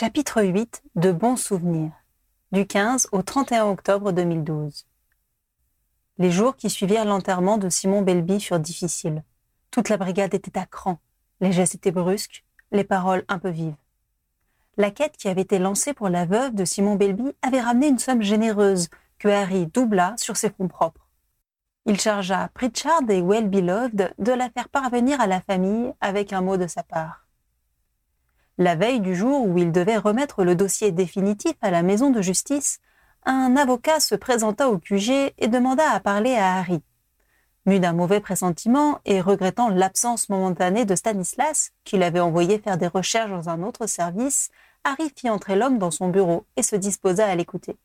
Chapitre 8 de bons souvenirs du 15 au 31 octobre 2012. Les jours qui suivirent l'enterrement de Simon Belby furent difficiles. Toute la brigade était à cran, les gestes étaient brusques, les paroles un peu vives. La quête qui avait été lancée pour la veuve de Simon Belby avait ramené une somme généreuse que Harry doubla sur ses fonds propres. Il chargea Pritchard et Well Beloved de la faire parvenir à la famille avec un mot de sa part. La veille du jour où il devait remettre le dossier définitif à la maison de justice, un avocat se présenta au QG et demanda à parler à Harry. Mu d'un mauvais pressentiment et regrettant l'absence momentanée de Stanislas, qu'il avait envoyé faire des recherches dans un autre service, Harry fit entrer l'homme dans son bureau et se disposa à l'écouter.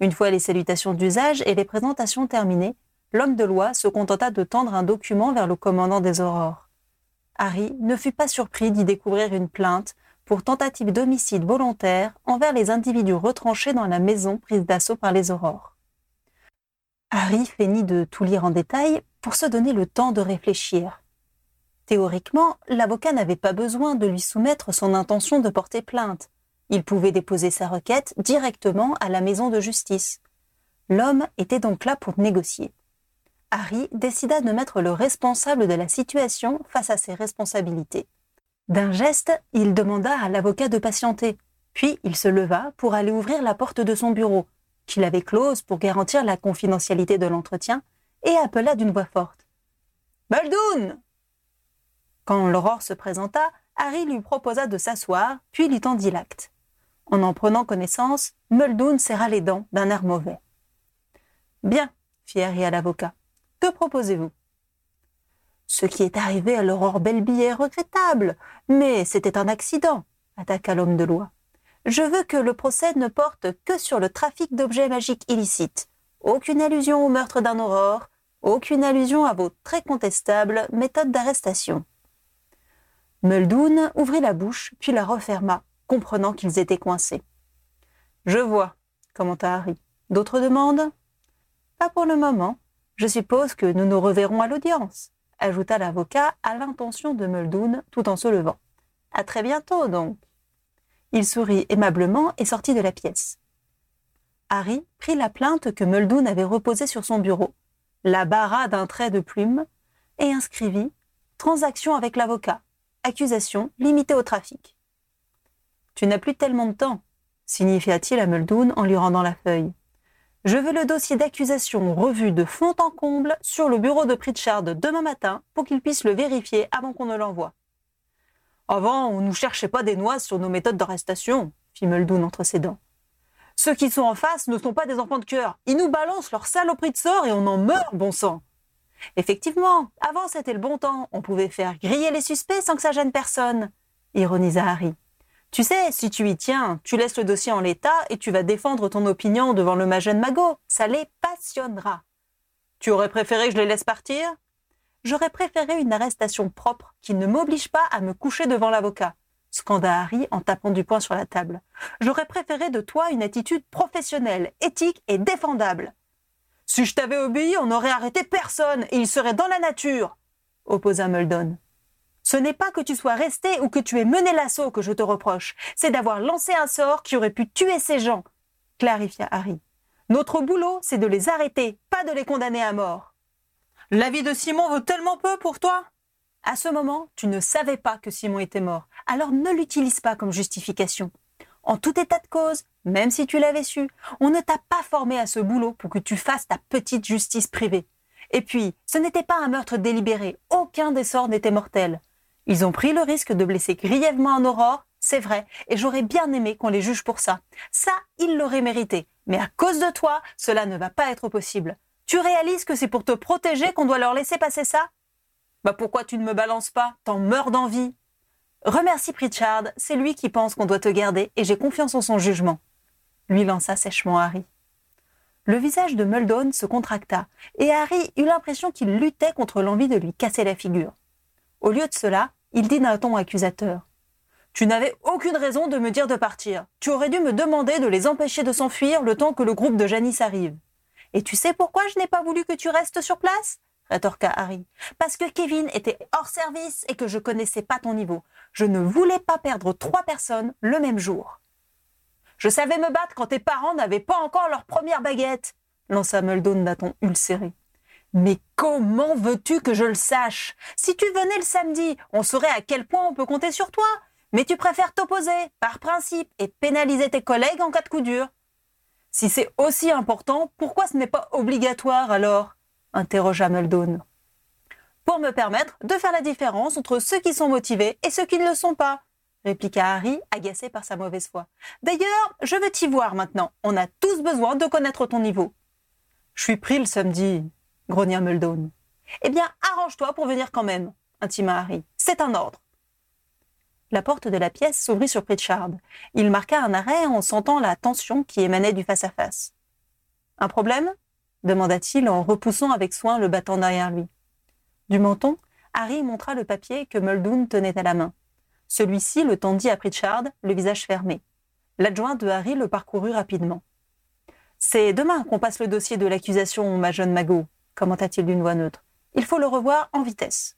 Une fois les salutations d'usage et les présentations terminées, l'homme de loi se contenta de tendre un document vers le commandant des aurores. Harry ne fut pas surpris d'y découvrir une plainte pour tentative d'homicide volontaire envers les individus retranchés dans la maison prise d'assaut par les aurores. Harry feignit de tout lire en détail pour se donner le temps de réfléchir. Théoriquement, l'avocat n'avait pas besoin de lui soumettre son intention de porter plainte. Il pouvait déposer sa requête directement à la maison de justice. L'homme était donc là pour négocier. Harry décida de mettre le responsable de la situation face à ses responsabilités. D'un geste, il demanda à l'avocat de patienter, puis il se leva pour aller ouvrir la porte de son bureau, qu'il avait close pour garantir la confidentialité de l'entretien, et appela d'une voix forte. Muldoon Quand l'aurore se présenta, Harry lui proposa de s'asseoir, puis lui tendit l'acte. En en prenant connaissance, Muldoon serra les dents d'un air mauvais. Bien, fit Harry à l'avocat. Que proposez-vous? Ce qui est arrivé à l'aurore Belby est regrettable, mais c'était un accident, attaqua l'homme de loi. Je veux que le procès ne porte que sur le trafic d'objets magiques illicites. Aucune allusion au meurtre d'un aurore, aucune allusion à vos très contestables méthodes d'arrestation. Muldoon ouvrit la bouche, puis la referma, comprenant qu'ils étaient coincés. Je vois, commenta Harry. D'autres demandes Pas pour le moment, je suppose que nous nous reverrons à l'audience, ajouta l'avocat à l'intention de Muldoon tout en se levant. À très bientôt donc. Il sourit aimablement et sortit de la pièce. Harry prit la plainte que Muldoon avait reposée sur son bureau, la barra d'un trait de plume et inscrivit Transaction avec l'avocat, accusation limitée au trafic. Tu n'as plus tellement de temps, signifia-t-il à Muldoon en lui rendant la feuille. Je veux le dossier d'accusation revu de fond en comble sur le bureau de Pritchard demain matin pour qu'il puisse le vérifier avant qu'on ne l'envoie. Avant, on ne cherchait pas des noix sur nos méthodes d'arrestation, fit Muldoon entre ses dents. Ceux qui sont en face ne sont pas des enfants de cœur. Ils nous balancent leur saloperie de sort et on en meurt, bon sang. Effectivement, avant c'était le bon temps. On pouvait faire griller les suspects sans que ça gêne personne, ironisa Harry. Tu sais, si tu y tiens, tu laisses le dossier en l'état et tu vas défendre ton opinion devant le jeune magot. Ça les passionnera. Tu aurais préféré que je les laisse partir? J'aurais préféré une arrestation propre qui ne m'oblige pas à me coucher devant l'avocat, scanda Harry en tapant du poing sur la table. J'aurais préféré de toi une attitude professionnelle, éthique et défendable. Si je t'avais obéi, on n'aurait arrêté personne et il serait dans la nature, opposa Muldon. Ce n'est pas que tu sois resté ou que tu aies mené l'assaut que je te reproche, c'est d'avoir lancé un sort qui aurait pu tuer ces gens, clarifia Harry. Notre boulot, c'est de les arrêter, pas de les condamner à mort. La vie de Simon vaut tellement peu pour toi À ce moment, tu ne savais pas que Simon était mort, alors ne l'utilise pas comme justification. En tout état de cause, même si tu l'avais su, on ne t'a pas formé à ce boulot pour que tu fasses ta petite justice privée. Et puis, ce n'était pas un meurtre délibéré, aucun des sorts n'était mortel. Ils ont pris le risque de blesser grièvement un Aurore, c'est vrai, et j'aurais bien aimé qu'on les juge pour ça. Ça, ils l'auraient mérité. Mais à cause de toi, cela ne va pas être possible. Tu réalises que c'est pour te protéger qu'on doit leur laisser passer ça? Bah pourquoi tu ne me balances pas? T'en meurs d'envie. Remercie Pritchard, c'est lui qui pense qu'on doit te garder et j'ai confiance en son jugement. Lui lança sèchement Harry. Le visage de Muldoon se contracta et Harry eut l'impression qu'il luttait contre l'envie de lui casser la figure. Au lieu de cela, il dit d'un ton accusateur. Tu n'avais aucune raison de me dire de partir. Tu aurais dû me demander de les empêcher de s'enfuir le temps que le groupe de Janice arrive. Et tu sais pourquoi je n'ai pas voulu que tu restes sur place? rétorqua Harry. Parce que Kevin était hors service et que je connaissais pas ton niveau. Je ne voulais pas perdre trois personnes le même jour. Je savais me battre quand tes parents n'avaient pas encore leur première baguette, lança Muldoon d'un ton ulcéré. Mais comment veux-tu que je le sache? Si tu venais le samedi, on saurait à quel point on peut compter sur toi. Mais tu préfères t'opposer, par principe, et pénaliser tes collègues en cas de coup dur. Si c'est aussi important, pourquoi ce n'est pas obligatoire alors? interrogea Muldoon. Pour me permettre de faire la différence entre ceux qui sont motivés et ceux qui ne le sont pas, répliqua Harry, agacé par sa mauvaise foi. D'ailleurs, je veux t'y voir maintenant. On a tous besoin de connaître ton niveau. Je suis pris le samedi, grogna Muldoon. Eh bien, arrange-toi pour venir quand même, intima Harry. C'est un ordre. La porte de la pièce s'ouvrit sur Pritchard. Il marqua un arrêt en sentant la tension qui émanait du face-à-face. Un problème? demanda-t-il en repoussant avec soin le battant derrière lui. Du menton, Harry montra le papier que Muldoon tenait à la main. Celui-ci le tendit à Pritchard, le visage fermé. L'adjoint de Harry le parcourut rapidement. C'est demain qu'on passe le dossier de l'accusation, ma jeune Magot, commenta-t-il d'une voix neutre. Il faut le revoir en vitesse.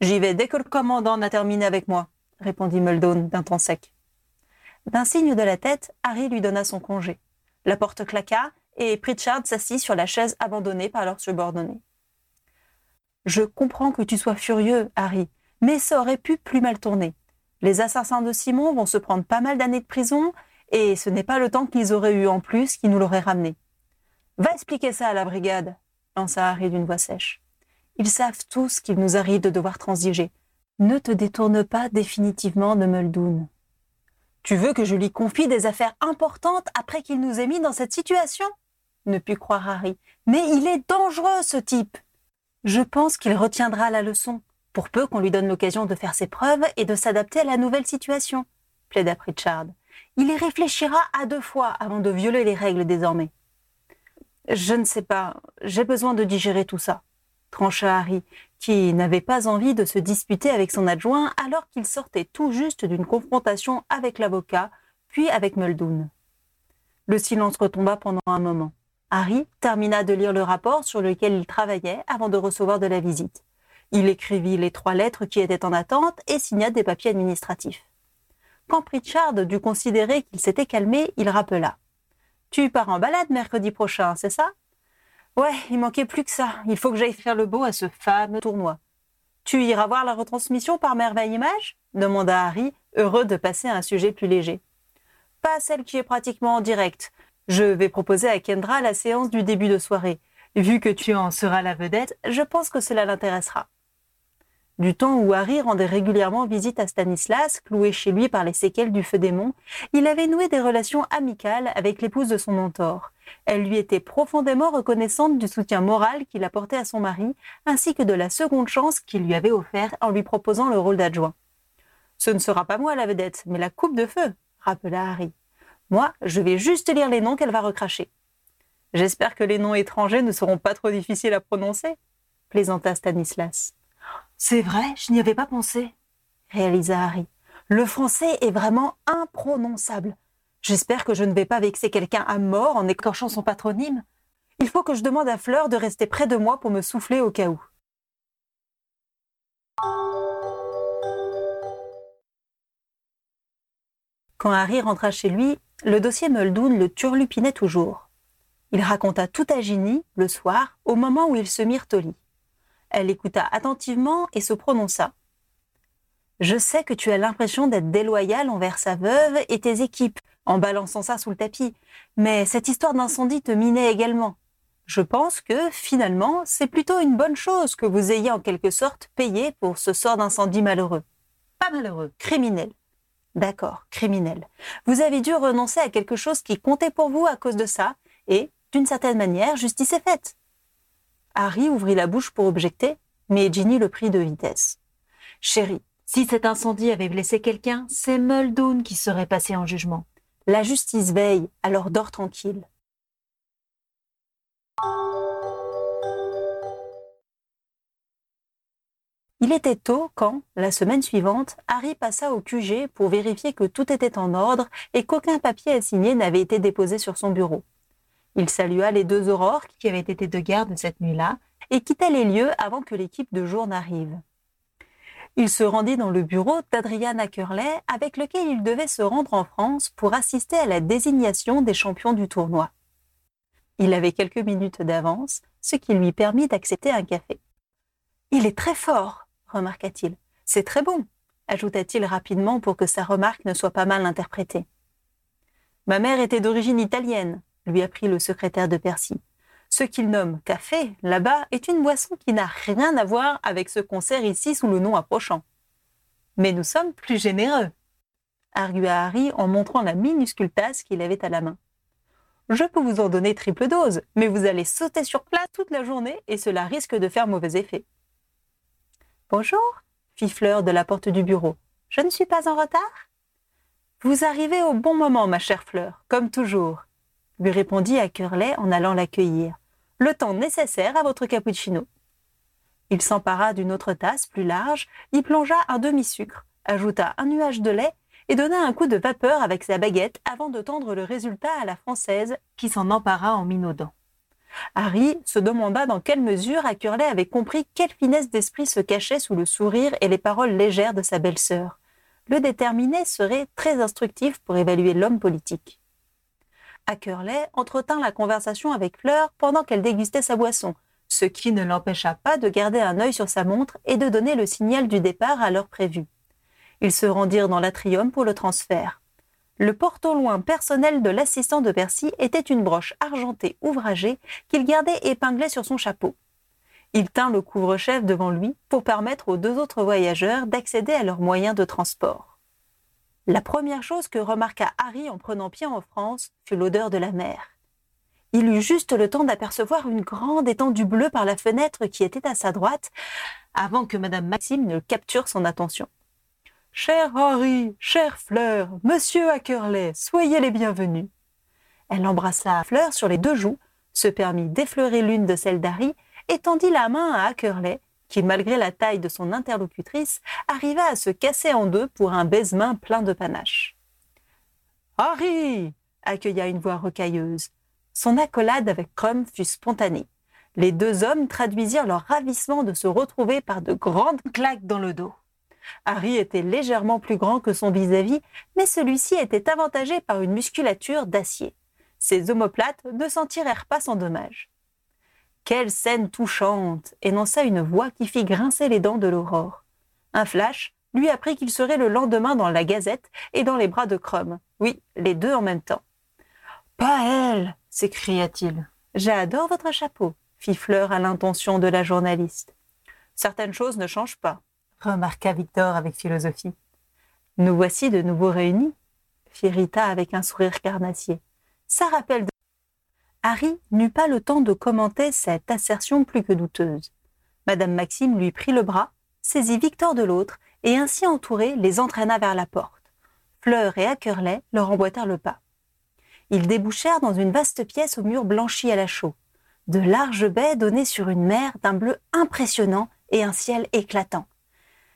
J'y vais dès que le commandant n'a terminé avec moi, répondit Muldoon d'un ton sec. D'un signe de la tête, Harry lui donna son congé. La porte claqua et Pritchard s'assit sur la chaise abandonnée par leurs subordonnés. Je comprends que tu sois furieux, Harry, mais ça aurait pu plus mal tourner. Les assassins de Simon vont se prendre pas mal d'années de prison, et ce n'est pas le temps qu'ils auraient eu en plus qui nous l'aurait ramené. Va expliquer ça à la brigade, lança Harry d'une voix sèche. Ils savent tous qu'il nous arrive de devoir transiger. Ne te détourne pas définitivement de Muldoon. Tu veux que je lui confie des affaires importantes après qu'il nous ait mis dans cette situation? Ne put croire Harry. Mais il est dangereux, ce type. Je pense qu'il retiendra la leçon, pour peu qu'on lui donne l'occasion de faire ses preuves et de s'adapter à la nouvelle situation, plaida Pritchard. Il y réfléchira à deux fois avant de violer les règles désormais. Je ne sais pas, j'ai besoin de digérer tout ça, trancha Harry, qui n'avait pas envie de se disputer avec son adjoint alors qu'il sortait tout juste d'une confrontation avec l'avocat, puis avec Muldoon. Le silence retomba pendant un moment. Harry termina de lire le rapport sur lequel il travaillait avant de recevoir de la visite. Il écrivit les trois lettres qui étaient en attente et signa des papiers administratifs. Quand Pritchard dut considérer qu'il s'était calmé, il rappela. Tu pars en balade mercredi prochain, c'est ça? Ouais, il manquait plus que ça. Il faut que j'aille faire le beau à ce fameux tournoi. Tu iras voir la retransmission par Merveille Image? demanda Harry, heureux de passer à un sujet plus léger. Pas celle qui est pratiquement en direct. Je vais proposer à Kendra la séance du début de soirée. Vu que tu en seras la vedette, je pense que cela l'intéressera. Du temps où Harry rendait régulièrement visite à Stanislas, cloué chez lui par les séquelles du feu démon, il avait noué des relations amicales avec l'épouse de son mentor. Elle lui était profondément reconnaissante du soutien moral qu'il apportait à son mari, ainsi que de la seconde chance qu'il lui avait offert en lui proposant le rôle d'adjoint. Ce ne sera pas moi la vedette, mais la coupe de feu, rappela Harry. Moi, je vais juste lire les noms qu'elle va recracher. J'espère que les noms étrangers ne seront pas trop difficiles à prononcer, plaisanta Stanislas. C'est vrai, je n'y avais pas pensé, réalisa Harry. Le français est vraiment imprononçable. J'espère que je ne vais pas vexer quelqu'un à mort en écorchant son patronyme. Il faut que je demande à Fleur de rester près de moi pour me souffler au cas où. Quand Harry rentra chez lui, le dossier Muldoon le turlupinait toujours. Il raconta tout à Ginny, le soir, au moment où ils se mirent au lit. Elle écouta attentivement et se prononça. Je sais que tu as l'impression d'être déloyal envers sa veuve et tes équipes, en balançant ça sous le tapis, mais cette histoire d'incendie te minait également. Je pense que, finalement, c'est plutôt une bonne chose que vous ayez en quelque sorte payé pour ce sort d'incendie malheureux. Pas malheureux, criminel. D'accord, criminel. Vous avez dû renoncer à quelque chose qui comptait pour vous à cause de ça, et, d'une certaine manière, justice est faite. Harry ouvrit la bouche pour objecter, mais Ginny le prit de vitesse. Chérie, si cet incendie avait blessé quelqu'un, c'est Muldoon qui serait passé en jugement. La justice veille, alors dors tranquille. Il était tôt quand, la semaine suivante, Harry passa au QG pour vérifier que tout était en ordre et qu'aucun papier assigné n'avait été déposé sur son bureau. Il salua les deux aurores qui avaient été de garde cette nuit-là et quitta les lieux avant que l'équipe de jour n'arrive. Il se rendit dans le bureau d'Adrian Ackerley avec lequel il devait se rendre en France pour assister à la désignation des champions du tournoi. Il avait quelques minutes d'avance, ce qui lui permit d'accepter un café. Il est très fort, remarqua-t-il. C'est très bon, ajouta-t-il rapidement pour que sa remarque ne soit pas mal interprétée. Ma mère était d'origine italienne, lui apprit le secrétaire de Percy. Ce qu'il nomme café, là-bas, est une boisson qui n'a rien à voir avec ce qu'on sert ici sous le nom approchant. Mais nous sommes plus généreux, argua Harry en montrant la minuscule tasse qu'il avait à la main. Je peux vous en donner triple dose, mais vous allez sauter sur place toute la journée et cela risque de faire mauvais effet. Bonjour, fit Fleur de la porte du bureau. Je ne suis pas en retard? Vous arrivez au bon moment, ma chère Fleur, comme toujours, lui répondit Ackerley en allant l'accueillir. Le temps nécessaire à votre cappuccino. Il s'empara d'une autre tasse plus large, y plongea un demi-sucre, ajouta un nuage de lait et donna un coup de vapeur avec sa baguette avant de tendre le résultat à la française qui s'en empara en minaudant. Harry se demanda dans quelle mesure Acurley avait compris quelle finesse d'esprit se cachait sous le sourire et les paroles légères de sa belle-sœur. Le déterminer serait très instructif pour évaluer l'homme politique. Acurley entretint la conversation avec Fleur pendant qu'elle dégustait sa boisson, ce qui ne l'empêcha pas de garder un œil sur sa montre et de donner le signal du départ à l'heure prévue. Ils se rendirent dans l'atrium pour le transfert. Le porte-au-loin personnel de l'assistant de Percy était une broche argentée ouvragée qu'il gardait épinglée sur son chapeau. Il tint le couvre-chef devant lui pour permettre aux deux autres voyageurs d'accéder à leurs moyens de transport. La première chose que remarqua Harry en prenant pied en France fut l'odeur de la mer. Il eut juste le temps d'apercevoir une grande étendue bleue par la fenêtre qui était à sa droite, avant que Madame Maxime ne capture son attention. Cher Harry, chère Fleur, monsieur Ackerley, soyez les bienvenus. Elle embrassa Fleur sur les deux joues, se permit d'effleurer l'une de celles d'Harry et tendit la main à Ackerley, qui, malgré la taille de son interlocutrice, arriva à se casser en deux pour un baise-main plein de panache. Harry accueilla une voix rocailleuse. Son accolade avec Crum fut spontanée. Les deux hommes traduisirent leur ravissement de se retrouver par de grandes claques dans le dos. Harry était légèrement plus grand que son vis-à-vis, mais celui-ci était avantagé par une musculature d'acier. Ses omoplates ne s'en tirèrent pas sans dommage. Quelle scène touchante énonça une voix qui fit grincer les dents de l'aurore. Un flash lui apprit qu'il serait le lendemain dans la Gazette et dans les bras de Crum. Oui, les deux en même temps. Pas elle s'écria-t-il. J'adore votre chapeau, fit Fleur à l'intention de la journaliste. Certaines choses ne changent pas, remarqua Victor avec philosophie. Nous voici de nouveau réunis, fit Rita avec un sourire carnassier. Ça rappelle de... Harry n'eut pas le temps de commenter cette assertion plus que douteuse. Madame Maxime lui prit le bras, saisit Victor de l'autre, et ainsi entouré les entraîna vers la porte. Fleur et Ackerley leur emboîtèrent le pas. Ils débouchèrent dans une vaste pièce aux murs blanchis à la chaux. De larges baies donnaient sur une mer d'un bleu impressionnant et un ciel éclatant.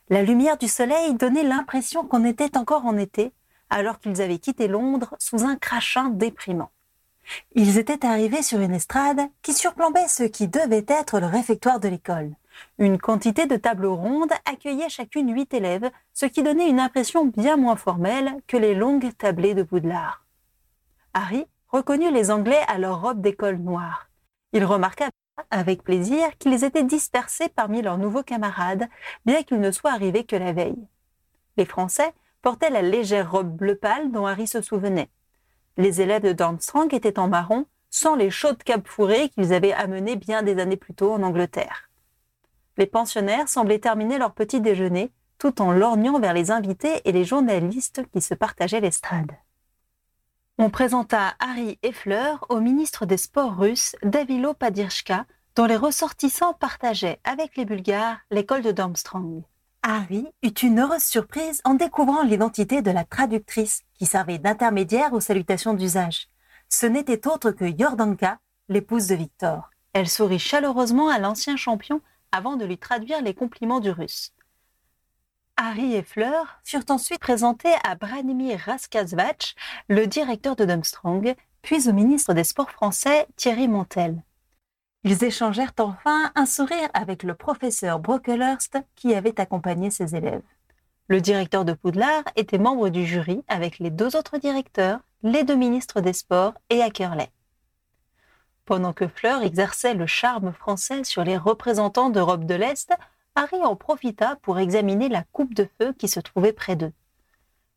La lumière du soleil donnait l'impression qu'on était encore en été, alors qu'ils avaient quitté Londres sous un crachin déprimant. Ils étaient arrivés sur une estrade qui surplombait ce qui devait être le réfectoire de l'école. Une quantité de tables rondes accueillait chacune huit élèves, ce qui donnait une impression bien moins formelle que les longues tablées de Poudlard. Harry reconnut les Anglais à leur robe d'école noire. Il remarqua avec plaisir qu'ils étaient dispersés parmi leurs nouveaux camarades, bien qu'ils ne soient arrivés que la veille. Les Français portaient la légère robe bleu pâle dont Harry se souvenait. Les élèves de Darmstrang étaient en marron, sans les chaudes capes fourrées qu'ils avaient amenées bien des années plus tôt en Angleterre. Les pensionnaires semblaient terminer leur petit déjeuner, tout en lorgnant vers les invités et les journalistes qui se partageaient l'estrade. On présenta Harry et Fleur au ministre des Sports russe, Davilo Padirchka, dont les ressortissants partageaient avec les Bulgares l'école de Darmstrang. Harry eut une heureuse surprise en découvrant l'identité de la traductrice qui servait d'intermédiaire aux salutations d'usage. Ce n'était autre que Yordanka, l'épouse de Victor. Elle sourit chaleureusement à l'ancien champion avant de lui traduire les compliments du russe. Harry et Fleur furent ensuite présentés à Branimir Raskazvach, le directeur de Dumstrong, puis au ministre des Sports français Thierry Montel. Ils échangèrent enfin un sourire avec le professeur Brocklehurst qui avait accompagné ses élèves. Le directeur de Poudlard était membre du jury avec les deux autres directeurs, les deux ministres des Sports et Ackerley. Pendant que Fleur exerçait le charme français sur les représentants d'Europe de l'Est, Harry en profita pour examiner la coupe de feu qui se trouvait près d'eux.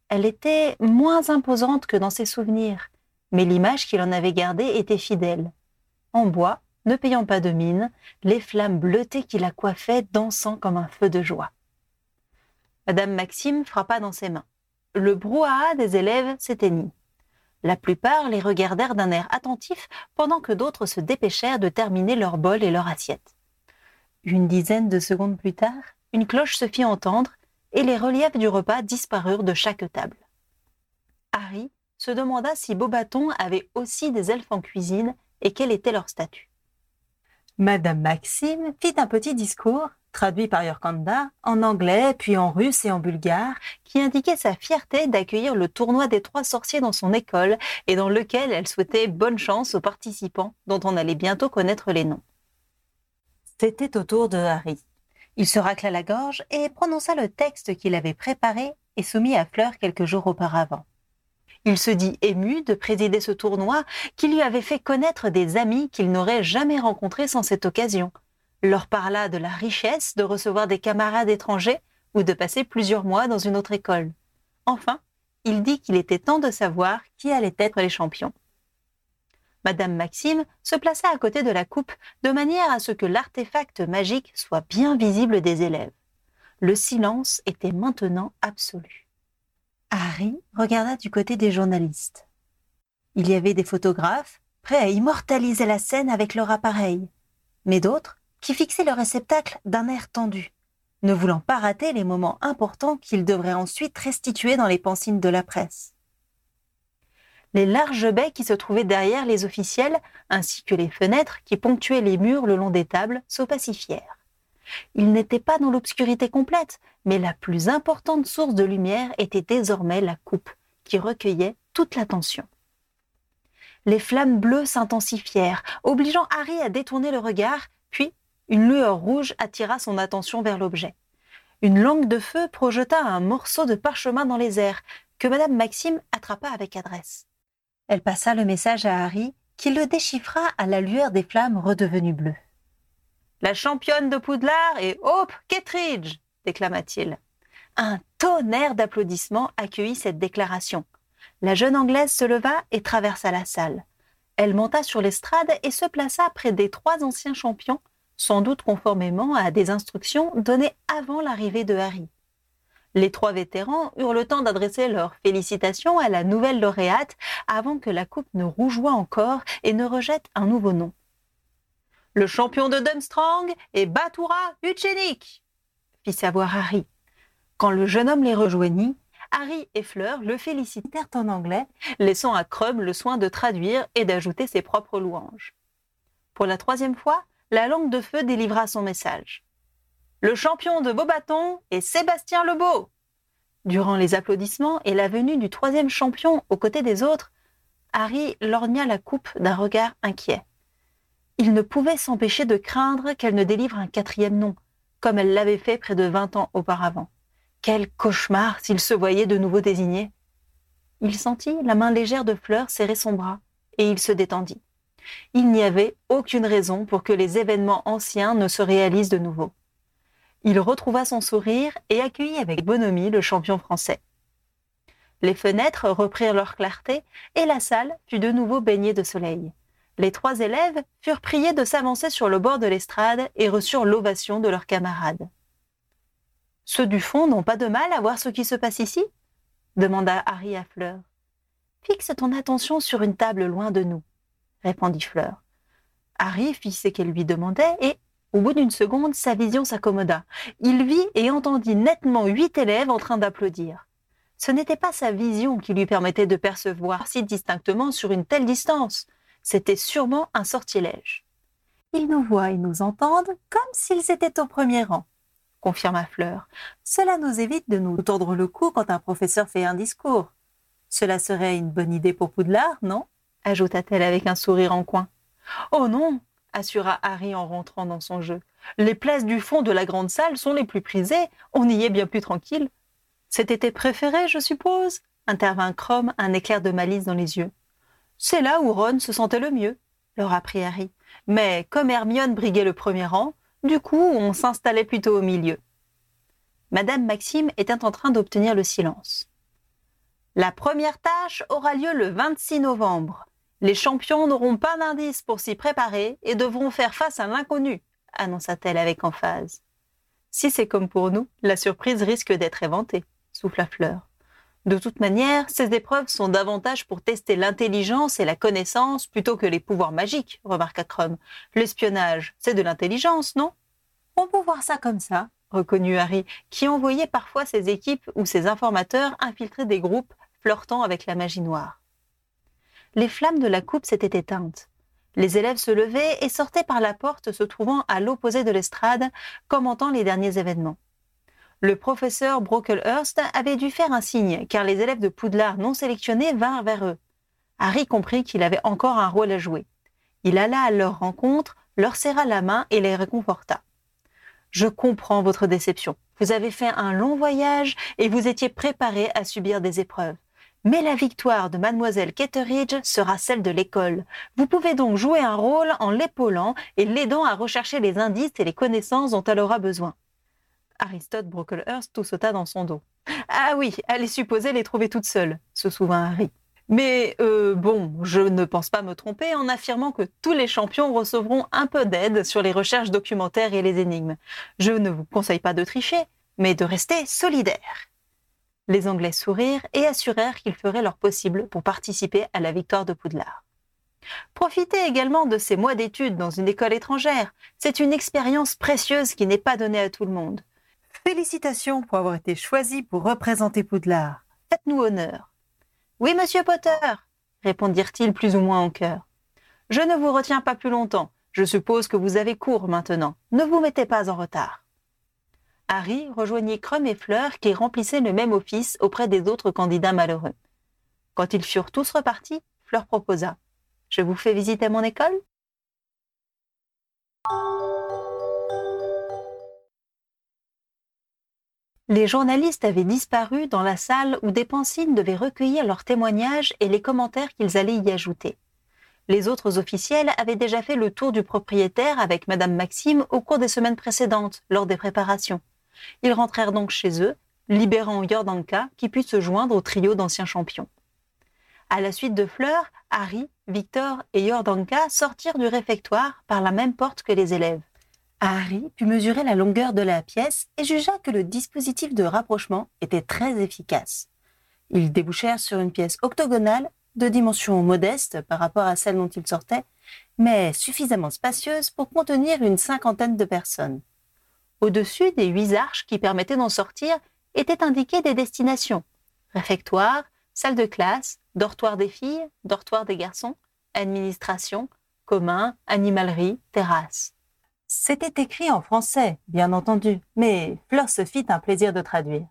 Elle était moins imposante que dans ses souvenirs, mais l'image qu'il en avait gardée était fidèle. En bois, ne payant pas de mine, les flammes bleutées qui la coiffaient dansant comme un feu de joie. Madame Maxime frappa dans ses mains. Le brouhaha des élèves s'éteignit. La plupart les regardèrent d'un air attentif pendant que d'autres se dépêchèrent de terminer leur bol et leur assiette. Une dizaine de secondes plus tard, une cloche se fit entendre et les reliefs du repas disparurent de chaque table. Harry se demanda si Beaubaton avait aussi des elfes en cuisine et quel était leur statut. Madame Maxime fit un petit discours, traduit par Yorkanda, en anglais, puis en russe et en bulgare, qui indiquait sa fierté d'accueillir le tournoi des trois sorciers dans son école et dans lequel elle souhaitait bonne chance aux participants, dont on allait bientôt connaître les noms. C'était au tour de Harry. Il se racla la gorge et prononça le texte qu'il avait préparé et soumis à Fleur quelques jours auparavant. Il se dit ému de présider ce tournoi qui lui avait fait connaître des amis qu'il n'aurait jamais rencontrés sans cette occasion. Leur parla de la richesse de recevoir des camarades étrangers ou de passer plusieurs mois dans une autre école. Enfin, il dit qu'il était temps de savoir qui allait être les champions. Madame Maxime se plaça à côté de la coupe de manière à ce que l'artefact magique soit bien visible des élèves. Le silence était maintenant absolu. Harry regarda du côté des journalistes. Il y avait des photographes prêts à immortaliser la scène avec leur appareil, mais d'autres qui fixaient le réceptacle d'un air tendu, ne voulant pas rater les moments importants qu'ils devraient ensuite restituer dans les pensines de la presse. Les larges baies qui se trouvaient derrière les officiels, ainsi que les fenêtres qui ponctuaient les murs le long des tables, s'opacifièrent. Il n'était pas dans l'obscurité complète, mais la plus importante source de lumière était désormais la coupe, qui recueillait toute l'attention. Les flammes bleues s'intensifièrent, obligeant Harry à détourner le regard, puis une lueur rouge attira son attention vers l'objet. Une langue de feu projeta un morceau de parchemin dans les airs, que Madame Maxime attrapa avec adresse. Elle passa le message à Harry, qui le déchiffra à la lueur des flammes redevenues bleues. La championne de Poudlard est Hope Kettridge, déclama-t-il. Un tonnerre d'applaudissements accueillit cette déclaration. La jeune Anglaise se leva et traversa la salle. Elle monta sur l'estrade et se plaça près des trois anciens champions, sans doute conformément à des instructions données avant l'arrivée de Harry. Les trois vétérans eurent le temps d'adresser leurs félicitations à la nouvelle lauréate avant que la coupe ne rougeoie encore et ne rejette un nouveau nom. Le champion de Dumstrang est Batura Uchenik, fit savoir Harry. Quand le jeune homme les rejoignit, Harry et Fleur le félicitèrent en anglais, laissant à Crumb le soin de traduire et d'ajouter ses propres louanges. Pour la troisième fois, la langue de feu délivra son message. Le champion de Beaubaton est Sébastien Lebeau. Durant les applaudissements et la venue du troisième champion aux côtés des autres, Harry lorgna la coupe d'un regard inquiet. Il ne pouvait s'empêcher de craindre qu'elle ne délivre un quatrième nom, comme elle l'avait fait près de vingt ans auparavant. Quel cauchemar s'il se voyait de nouveau désigné. Il sentit la main légère de Fleur serrer son bras, et il se détendit. Il n'y avait aucune raison pour que les événements anciens ne se réalisent de nouveau. Il retrouva son sourire et accueillit avec bonhomie le champion français. Les fenêtres reprirent leur clarté et la salle fut de nouveau baignée de soleil les trois élèves furent priés de s'avancer sur le bord de l'estrade et reçurent l'ovation de leurs camarades. Ceux du fond n'ont pas de mal à voir ce qui se passe ici? demanda Harry à Fleur. Fixe ton attention sur une table loin de nous, répondit Fleur. Harry fit ce qu'elle lui demandait et, au bout d'une seconde, sa vision s'accommoda. Il vit et entendit nettement huit élèves en train d'applaudir. Ce n'était pas sa vision qui lui permettait de percevoir si distinctement sur une telle distance. C'était sûrement un sortilège. Ils nous voient et nous entendent comme s'ils étaient au premier rang, confirma Fleur. Cela nous évite de nous tordre le cou quand un professeur fait un discours. Cela serait une bonne idée pour Poudlard, non? ajouta-t-elle avec un sourire en coin. Oh non assura Harry en rentrant dans son jeu. Les places du fond de la grande salle sont les plus prisées, on y est bien plus tranquille. C'est été préféré, je suppose? intervint Chrome, un éclair de malice dans les yeux. C'est là où Ron se sentait le mieux, leur apprit Harry. Mais comme Hermione briguait le premier rang, du coup, on s'installait plutôt au milieu. Madame Maxime était en train d'obtenir le silence. La première tâche aura lieu le 26 novembre. Les champions n'auront pas d'indice pour s'y préparer et devront faire face à l'inconnu, annonça-t-elle avec emphase. Si c'est comme pour nous, la surprise risque d'être éventée, souffla Fleur. De toute manière, ces épreuves sont davantage pour tester l'intelligence et la connaissance plutôt que les pouvoirs magiques, remarqua Crum. L'espionnage, c'est de l'intelligence, non? On peut voir ça comme ça, reconnut Harry, qui envoyait parfois ses équipes ou ses informateurs infiltrer des groupes flirtant avec la magie noire. Les flammes de la coupe s'étaient éteintes. Les élèves se levaient et sortaient par la porte se trouvant à l'opposé de l'estrade, commentant les derniers événements. Le professeur Brocklehurst avait dû faire un signe, car les élèves de Poudlard non sélectionnés vinrent vers eux. Harry comprit qu'il avait encore un rôle à jouer. Il alla à leur rencontre, leur serra la main et les réconforta. Je comprends votre déception. Vous avez fait un long voyage et vous étiez préparé à subir des épreuves. Mais la victoire de mademoiselle Ketteridge sera celle de l'école. Vous pouvez donc jouer un rôle en l'épaulant et l'aidant à rechercher les indices et les connaissances dont elle aura besoin. Aristote Brocklehurst tout sauta dans son dos. Ah oui, elle est supposée les trouver toutes seules, se souvint Harry. Mais euh, bon, je ne pense pas me tromper en affirmant que tous les champions recevront un peu d'aide sur les recherches documentaires et les énigmes. Je ne vous conseille pas de tricher, mais de rester solidaire. Les Anglais sourirent et assurèrent qu'ils feraient leur possible pour participer à la victoire de Poudlard. Profitez également de ces mois d'études dans une école étrangère. C'est une expérience précieuse qui n'est pas donnée à tout le monde. Félicitations pour avoir été choisi pour représenter Poudlard. Faites-nous honneur. Oui, monsieur Potter, répondirent-ils plus ou moins en chœur. Je ne vous retiens pas plus longtemps. Je suppose que vous avez cours maintenant. Ne vous mettez pas en retard. Harry rejoignit Crum et Fleur qui remplissaient le même office auprès des autres candidats malheureux. Quand ils furent tous repartis, Fleur proposa Je vous fais visiter mon école? Les journalistes avaient disparu dans la salle où des pensines devaient recueillir leurs témoignages et les commentaires qu'ils allaient y ajouter. Les autres officiels avaient déjà fait le tour du propriétaire avec Madame Maxime au cours des semaines précédentes, lors des préparations. Ils rentrèrent donc chez eux, libérant Yordanka, qui put se joindre au trio d'anciens champions. À la suite de Fleur, Harry, Victor et Yordanka sortirent du réfectoire par la même porte que les élèves. Harry put mesurer la longueur de la pièce et jugea que le dispositif de rapprochement était très efficace. Ils débouchèrent sur une pièce octogonale de dimension modeste par rapport à celle dont ils sortaient, mais suffisamment spacieuse pour contenir une cinquantaine de personnes. Au-dessus des huit arches qui permettaient d'en sortir étaient indiquées des destinations réfectoire, salle de classe, dortoir des filles, dortoir des garçons, administration, commun, animalerie, terrasse. C'était écrit en français, bien entendu, mais Fleur se fit un plaisir de traduire.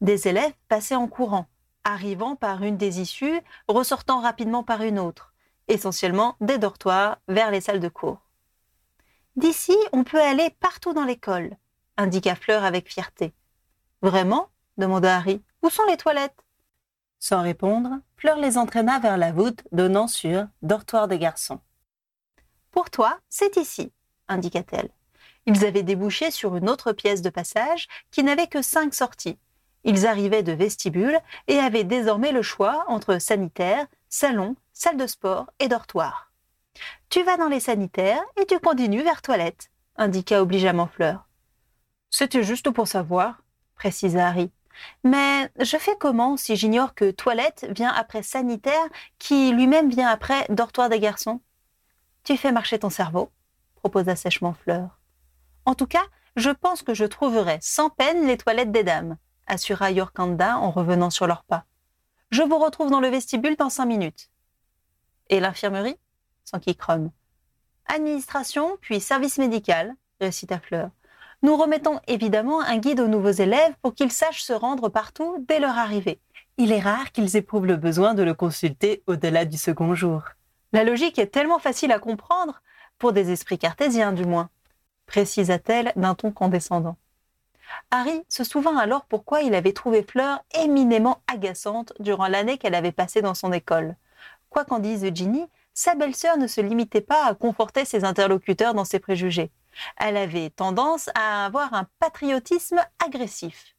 Des élèves passaient en courant, arrivant par une des issues, ressortant rapidement par une autre, essentiellement des dortoirs vers les salles de cours. D'ici, on peut aller partout dans l'école, indiqua Fleur avec fierté. Vraiment? demanda Harry. Où sont les toilettes? Sans répondre, Fleur les entraîna vers la voûte donnant sur dortoir des garçons. Pour toi, c'est ici, indiqua-t-elle. Ils avaient débouché sur une autre pièce de passage qui n'avait que cinq sorties. Ils arrivaient de vestibule et avaient désormais le choix entre sanitaire, salon, salle de sport et dortoir. Tu vas dans les sanitaires et tu continues vers toilette, indiqua obligeamment Fleur. C'était juste pour savoir, précisa Harry. Mais je fais comment si j'ignore que toilette vient après sanitaire, qui lui-même vient après dortoir des garçons? Tu fais marcher ton cerveau, proposa sèchement Fleur. En tout cas, je pense que je trouverai sans peine les toilettes des dames, assura Yorkanda en revenant sur leurs pas. Je vous retrouve dans le vestibule dans cinq minutes. Et l'infirmerie? S'enquit Crum. Administration, puis service médical, récita Fleur. Nous remettons évidemment un guide aux nouveaux élèves pour qu'ils sachent se rendre partout dès leur arrivée. Il est rare qu'ils éprouvent le besoin de le consulter au-delà du second jour. La logique est tellement facile à comprendre pour des esprits cartésiens du moins, précisa-t-elle d'un ton condescendant. Harry se souvint alors pourquoi il avait trouvé Fleur éminemment agaçante durant l'année qu'elle avait passée dans son école. Quoi qu'en dise Ginny, sa belle-sœur ne se limitait pas à conforter ses interlocuteurs dans ses préjugés. Elle avait tendance à avoir un patriotisme agressif,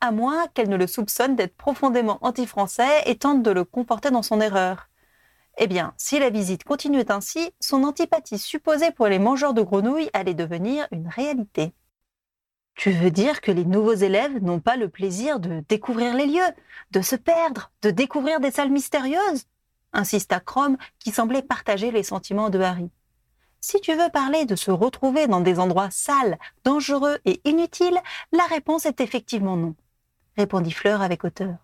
à moins qu'elle ne le soupçonne d'être profondément anti-français et tente de le comporter dans son erreur. Eh bien, si la visite continuait ainsi, son antipathie supposée pour les mangeurs de grenouilles allait devenir une réalité. Tu veux dire que les nouveaux élèves n'ont pas le plaisir de découvrir les lieux, de se perdre, de découvrir des salles mystérieuses? insista Chrome, qui semblait partager les sentiments de Harry. Si tu veux parler de se retrouver dans des endroits sales, dangereux et inutiles, la réponse est effectivement non, répondit Fleur avec hauteur.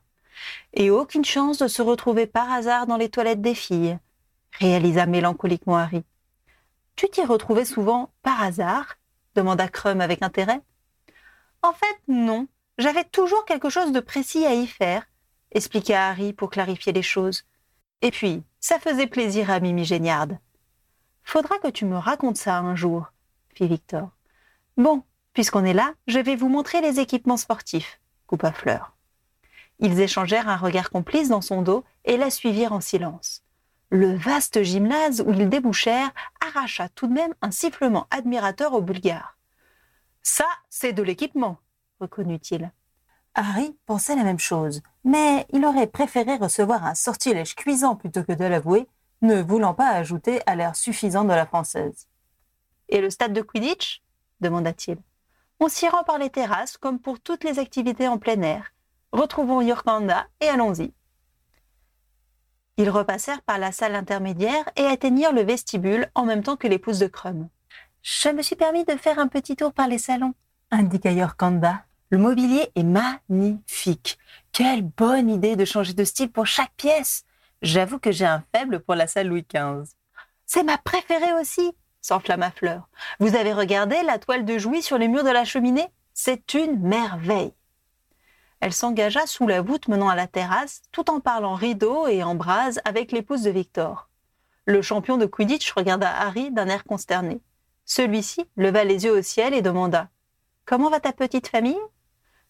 Et aucune chance de se retrouver par hasard dans les toilettes des filles, réalisa mélancoliquement Harry. Tu t'y retrouvais souvent par hasard demanda Crum avec intérêt. En fait, non. J'avais toujours quelque chose de précis à y faire, expliqua Harry pour clarifier les choses. Et puis, ça faisait plaisir à Mimi Géniarde. Faudra que tu me racontes ça un jour, fit Victor. Bon, puisqu'on est là, je vais vous montrer les équipements sportifs, coupa Fleur. Ils échangèrent un regard complice dans son dos et la suivirent en silence. Le vaste gymnase où ils débouchèrent arracha tout de même un sifflement admirateur au bulgare. Ça, c'est de l'équipement, reconnut-il. Harry pensait la même chose, mais il aurait préféré recevoir un sortilège cuisant plutôt que de l'avouer, ne voulant pas ajouter à l'air suffisant de la française. Et le stade de Quidditch? demanda-t-il. On s'y rend par les terrasses comme pour toutes les activités en plein air. Retrouvons Yorkanda et allons-y. Ils repassèrent par la salle intermédiaire et atteignirent le vestibule en même temps que l'épouse de Crum. Je me suis permis de faire un petit tour par les salons, indiqua Yorkanda. Le mobilier est magnifique. Quelle bonne idée de changer de style pour chaque pièce. J'avoue que j'ai un faible pour la salle Louis XV. C'est ma préférée aussi, s'enflamma Fleur. Vous avez regardé la toile de Jouy sur les murs de la cheminée? C'est une merveille. Elle s'engagea sous la voûte menant à la terrasse, tout en parlant rideau et en brase avec l'épouse de Victor. Le champion de Quidditch regarda Harry d'un air consterné. Celui-ci leva les yeux au ciel et demanda Comment va ta petite famille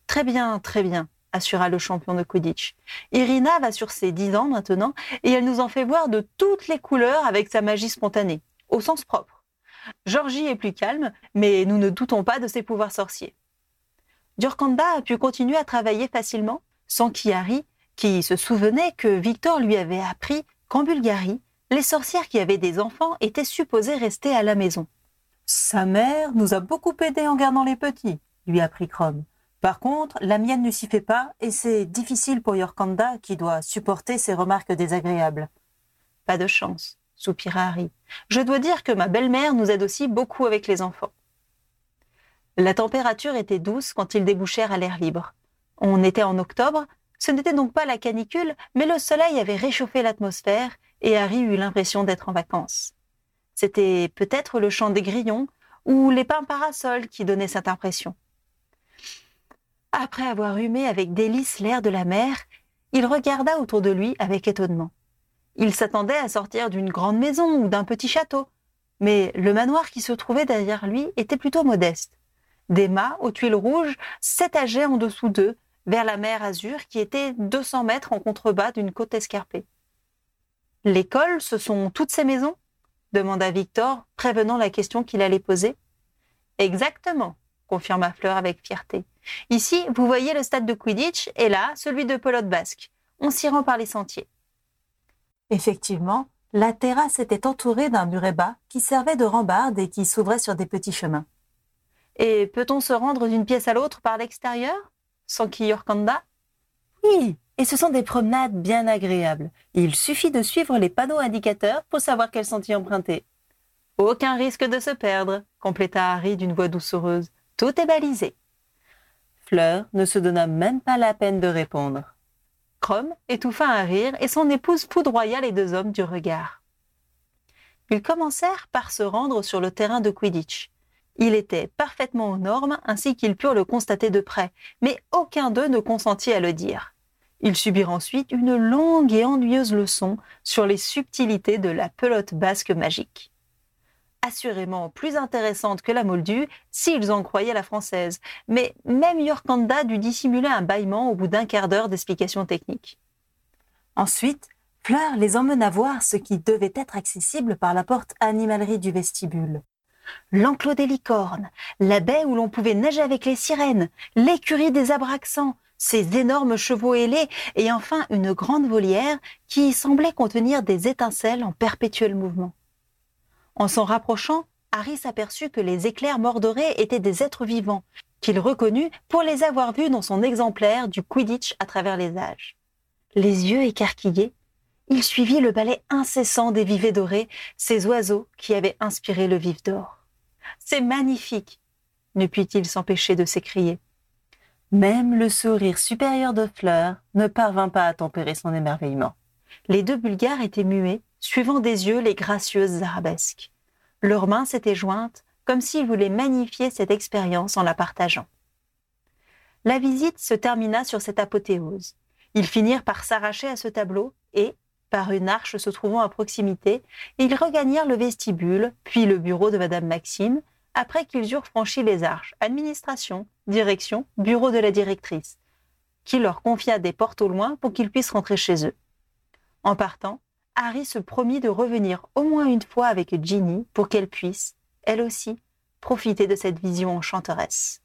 Très bien, très bien, assura le champion de Quidditch. Irina va sur ses dix ans maintenant et elle nous en fait voir de toutes les couleurs avec sa magie spontanée, au sens propre. Georgie est plus calme, mais nous ne doutons pas de ses pouvoirs sorciers. Durkanda a pu continuer à travailler facilement, sans qu'Iari, qui se souvenait que Victor lui avait appris qu'en Bulgarie, les sorcières qui avaient des enfants étaient supposées rester à la maison. Sa mère nous a beaucoup aidés en gardant les petits, lui apprit Chrome. Par contre, la mienne ne s'y fait pas et c'est difficile pour Yorkanda qui doit supporter ses remarques désagréables. Pas de chance, soupira Harry. Je dois dire que ma belle-mère nous aide aussi beaucoup avec les enfants. La température était douce quand ils débouchèrent à l'air libre. On était en octobre, ce n'était donc pas la canicule, mais le soleil avait réchauffé l'atmosphère et Harry eut l'impression d'être en vacances. C'était peut-être le chant des grillons ou les pins parasols qui donnaient cette impression. Après avoir humé avec délice l'air de la mer, il regarda autour de lui avec étonnement. Il s'attendait à sortir d'une grande maison ou d'un petit château, mais le manoir qui se trouvait derrière lui était plutôt modeste. Des mâts aux tuiles rouges s'étageaient en dessous d'eux, vers la mer Azur qui était 200 mètres en contrebas d'une côte escarpée. L'école, ce sont toutes ces maisons? demanda Victor, prévenant la question qu'il allait poser. Exactement, confirma Fleur avec fierté. Ici, vous voyez le stade de Quidditch et là, celui de pelote basque. On s'y rend par les sentiers. Effectivement, la terrasse était entourée d'un muret bas qui servait de rambarde et qui s'ouvrait sur des petits chemins. Et peut-on se rendre d'une pièce à l'autre par l'extérieur Sans Yorkanda Oui, et ce sont des promenades bien agréables. Il suffit de suivre les panneaux indicateurs pour savoir quel sentier emprunter. Aucun risque de se perdre, compléta Harry d'une voix doucereuse. Tout est balisé. Fleur ne se donna même pas la peine de répondre. Chrome étouffa un rire et son épouse foudroya les deux hommes du regard. Ils commencèrent par se rendre sur le terrain de Quidditch. Il était parfaitement aux normes ainsi qu'ils purent le constater de près, mais aucun d'eux ne consentit à le dire. Ils subirent ensuite une longue et ennuyeuse leçon sur les subtilités de la pelote basque magique. assurément plus intéressante que la Moldue s'ils en croyaient la française, mais même Yorkanda dut dissimuler un bâillement au bout d'un quart d'heure d'explications techniques. Ensuite, Fleur les emmena voir ce qui devait être accessible par la porte animalerie du vestibule. L'enclos des licornes, la baie où l'on pouvait nager avec les sirènes, l'écurie des abraxans, ces énormes chevaux ailés et enfin une grande volière qui semblait contenir des étincelles en perpétuel mouvement. En s'en rapprochant, Harry s'aperçut que les éclairs mordorés étaient des êtres vivants, qu'il reconnut pour les avoir vus dans son exemplaire du Quidditch à travers les âges. Les yeux écarquillés, il suivit le balai incessant des vivets dorés, ces oiseaux qui avaient inspiré le vif d'or. C'est magnifique ne put-il s'empêcher de s'écrier. Même le sourire supérieur de Fleur ne parvint pas à tempérer son émerveillement. Les deux Bulgares étaient muets, suivant des yeux les gracieuses arabesques. Leurs mains s'étaient jointes, comme s'ils voulaient magnifier cette expérience en la partageant. La visite se termina sur cette apothéose. Ils finirent par s'arracher à ce tableau et, par une arche se trouvant à proximité, ils regagnèrent le vestibule, puis le bureau de Madame Maxime, après qu'ils eurent franchi les arches, administration, direction, bureau de la directrice, qui leur confia des portes au loin pour qu'ils puissent rentrer chez eux. En partant, Harry se promit de revenir au moins une fois avec Ginny pour qu'elle puisse, elle aussi, profiter de cette vision enchanteresse.